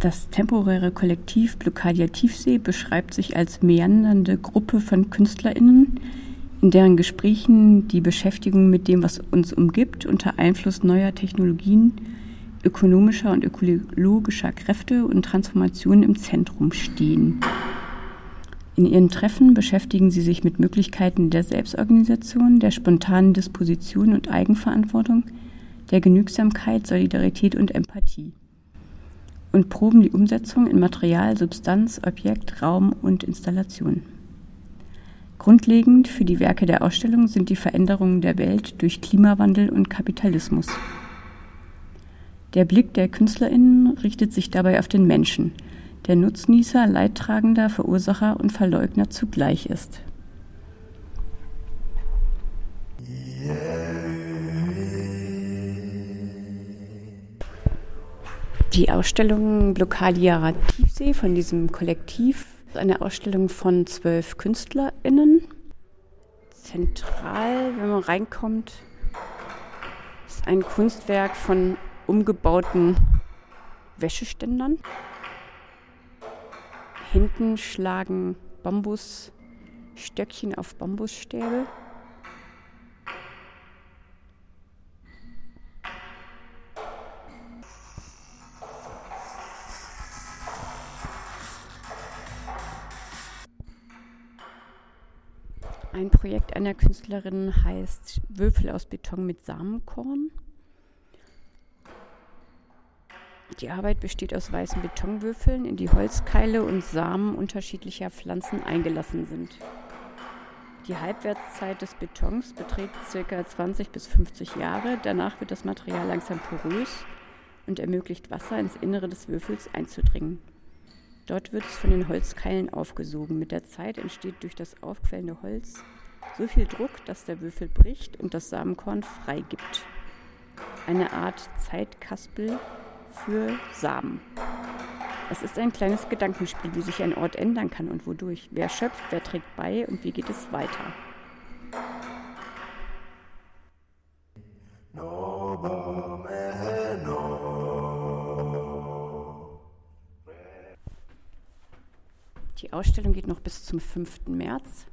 Das temporäre Kollektiv Blockadia Tiefsee beschreibt sich als meandernde Gruppe von KünstlerInnen, in deren Gesprächen die Beschäftigung mit dem, was uns umgibt, unter Einfluss neuer Technologien, ökonomischer und ökologischer Kräfte und Transformationen im Zentrum stehen. In ihren Treffen beschäftigen sie sich mit Möglichkeiten der Selbstorganisation, der spontanen Disposition und Eigenverantwortung, der Genügsamkeit, Solidarität und Empathie und proben die Umsetzung in Material, Substanz, Objekt, Raum und Installation. Grundlegend für die Werke der Ausstellung sind die Veränderungen der Welt durch Klimawandel und Kapitalismus. Der Blick der KünstlerInnen richtet sich dabei auf den Menschen, der Nutznießer, Leidtragender, Verursacher und Verleugner zugleich ist. Die Ausstellung Blockadia Tiefsee von diesem Kollektiv ist eine Ausstellung von zwölf KünstlerInnen. Zentral, wenn man reinkommt, ist ein Kunstwerk von umgebauten Wäscheständern. Hinten schlagen Bambusstöckchen auf Bambusstäbe. Ein Projekt einer Künstlerin heißt Würfel aus Beton mit Samenkorn. Die Arbeit besteht aus weißen Betonwürfeln, in die Holzkeile und Samen unterschiedlicher Pflanzen eingelassen sind. Die Halbwertszeit des Betons beträgt ca. 20 bis 50 Jahre. Danach wird das Material langsam porös und ermöglicht Wasser ins Innere des Würfels einzudringen. Dort wird es von den Holzkeilen aufgesogen. Mit der Zeit entsteht durch das aufquellende Holz so viel Druck, dass der Würfel bricht und das Samenkorn freigibt. Eine Art Zeitkaspel für Samen. Es ist ein kleines Gedankenspiel, wie sich ein Ort ändern kann und wodurch. Wer schöpft, wer trägt bei und wie geht es weiter. Die Ausstellung geht noch bis zum 5. März.